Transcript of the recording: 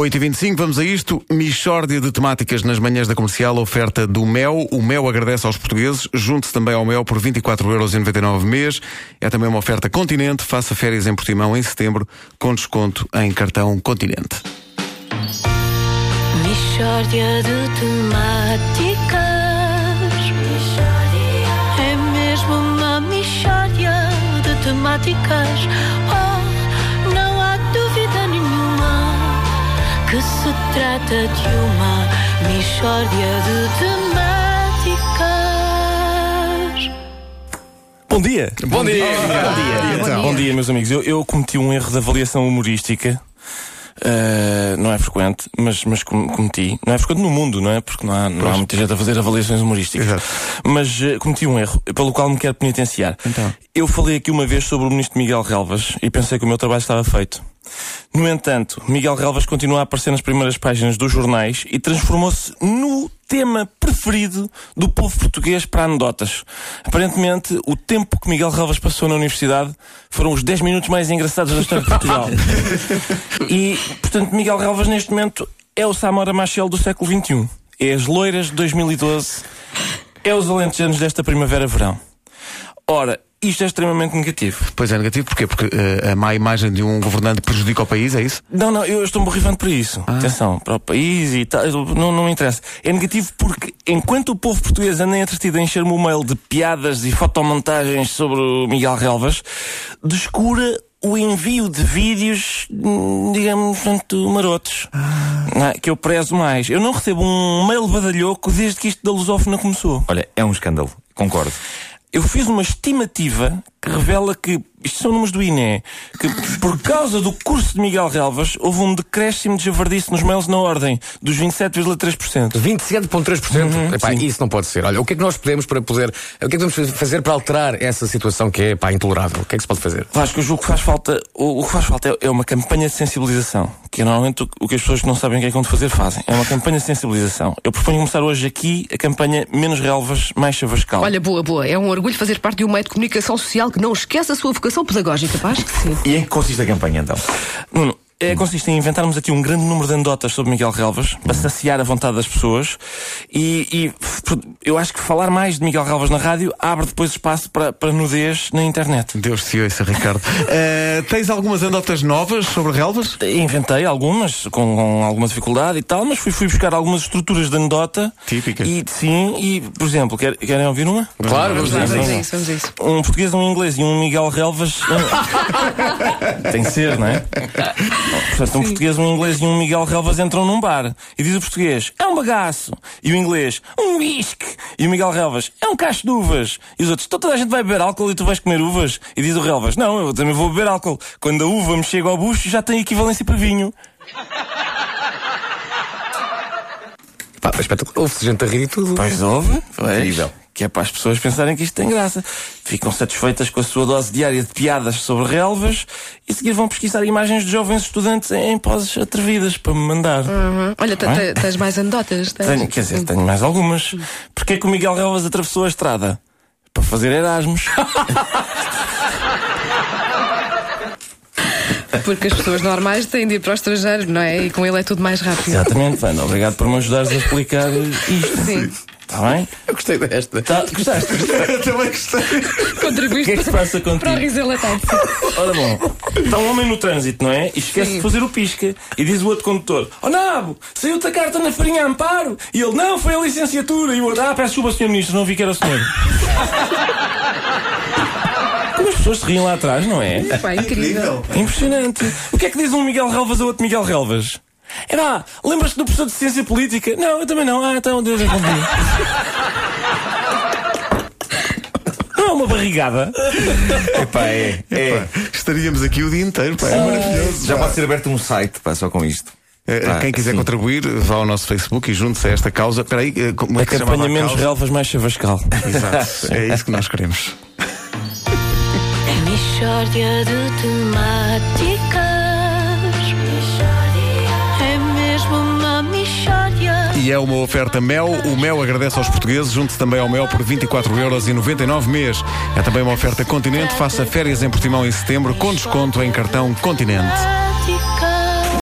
8h25, vamos a isto. Michórdia de temáticas nas manhãs da comercial, oferta do Mel. O Mel agradece aos portugueses. Junte-se também ao Mel por 24,99€ mês. É também uma oferta Continente. Faça férias em Portimão em setembro, com desconto em cartão Continente. Michórdia de temáticas. É mesmo uma michórdia de temáticas. Trata de uma michórdia de temáticas. Bom dia. Bom dia. Bom dia. Bom dia, meus amigos. Eu, eu cometi um erro de avaliação humorística. Uh, não é frequente, mas, mas com- cometi. Não é frequente no mundo, não é? Porque não há, não há muita gente a fazer avaliações humorísticas. Exato. Mas uh, cometi um erro, pelo qual me quero penitenciar. Então. Eu falei aqui uma vez sobre o ministro Miguel Relvas e pensei que o meu trabalho estava feito. No entanto, Miguel Relvas continua a aparecer nas primeiras páginas dos jornais e transformou-se no tema preferido do povo português para anedotas. Aparentemente, o tempo que Miguel Relvas passou na universidade foram os 10 minutos mais engraçados da história de Portugal. e, portanto, Miguel Relvas neste momento é o Samora Machel do século XXI. É as loiras de 2012. É os alentejanos desta primavera-verão. Ora, isto é extremamente negativo. Pois é, negativo porquê? Porque eh, a má imagem de um governante prejudica o país, é isso? Não, não, eu estou borrifando para isso. Atenção, para o país e tal. Não, não me interessa. É negativo porque, enquanto o povo português anda entretido a encher-me o mail de piadas e fotomontagens sobre o Miguel Relvas, descura o envio de vídeos, digamos, portanto, marotos. Não é? que eu prezo mais. Eu não recebo um mail badalhoco desde que isto da lusófona começou. Olha, é um escândalo, concordo. Eu fiz uma estimativa que revela que, isto são números do INE, que por causa do curso de Miguel Relvas houve um decréscimo de javardice nos mails na ordem dos 27,3%. 27,3%? Epá, sim. isso não pode ser. Olha, o que é que nós podemos para poder. O que é que podemos fazer para alterar essa situação que é pá, intolerável? O que é que se pode fazer? Vasco, eu julgo que faz falta, o, o que faz falta é, é uma campanha de sensibilização, que é normalmente o, o que as pessoas que não sabem o que é que vão fazer fazem. É uma campanha de sensibilização. Eu proponho começar hoje aqui a campanha Menos Relvas, Mais Chavascal. Olha, boa, boa. É um orgulho fazer parte de um meio de comunicação social que não esquece a sua vocação pedagógica, pá, acho que sim. E em que consiste a campanha então? Nuno, é, consiste em inventarmos aqui um grande número de anedotas sobre Miguel Relvas, para saciar a vontade das pessoas, e, e eu acho que falar mais de Miguel Relvas na rádio abre depois espaço para, para nudez na internet. Deus te ouça, Ricardo. Eh, tens algumas anedotas novas sobre relvas? Inventei algumas, com, com alguma dificuldade e tal, mas fui, fui buscar algumas estruturas de anedota. Típicas. E, sim, e, por exemplo, quer- querem ouvir uma? Claro, vamos Vamos, lá. a isso, vamos isso. Um português, um inglês e um Miguel Relvas. Tem que ser, não é? Portanto, um português, um inglês e um Miguel Relvas entram num bar e diz o português: é um bagaço. E o inglês: um whisky. E o Miguel Relvas: é um cacho de uvas. E os outros: "Então toda a gente vai beber álcool e tu vais comer uvas. E diz o Relvas: não, eu também vou beber álcool. Quando a uva me chega ao bucho, já tem equivalência para vinho. Pá, espetáculo. Houve-se gente a rir e tudo. Pois houve, pois. Incrível. Que é para as pessoas pensarem que isto tem graça. Ficam satisfeitas com a sua dose diária de piadas sobre relvas e seguir vão pesquisar imagens de jovens estudantes em poses atrevidas para me mandar. Uhum. Olha, é? tens mais anedotas? tens? Tenho, quer dizer, tenho mais algumas. Porquê que o Miguel Relvas atravessou a estrada? Para fazer Erasmus. Porque as pessoas normais têm de ir para o estrangeiro, não é? E com ele é tudo mais rápido. Exatamente, Wanda. Obrigado por me ajudares a explicar isto. Sim. Está bem? Eu gostei desta. Tá, gostaste? Também gostei. Contribuíste O que é que se passa para o contigo? riso enlatado. Ora bom, está um homem no trânsito, não é? E esquece Sim. de fazer o pisca. E diz o outro condutor: Oh Nabo, saiu-te a carta na farinha Amparo? E ele: Não, foi a licenciatura. E o outro: Ah, peço desculpa, senhor ministro, não vi que era o senhor. Como as pessoas se riam lá atrás, não é? Pá, incrível. É Impressionante. O que é que diz um Miguel Relvas a outro Miguel Relvas? É lá, lembras-te do professor de ciência política? Não, eu também não. Ah, então Deus abençoe. Não é uma barrigada? Epá, é. é. Pá, estaríamos aqui o dia inteiro, pá, é maravilhoso. Já pá. pode ser aberto um site pá, só com isto. Pá, Quem quiser sim. contribuir, vá ao nosso Facebook e junte-se a esta causa. Espera aí, eh, como é que se chamava campanha a menos relvas, mais chavascal. Exato, é isso que nós queremos. É de temáticas. E é uma oferta Mel. O Mel agradece aos portugueses. Junte-se também ao Mel por 24,99€ mês. É também uma oferta Continente. Faça férias em Portimão em setembro com desconto em cartão Continente.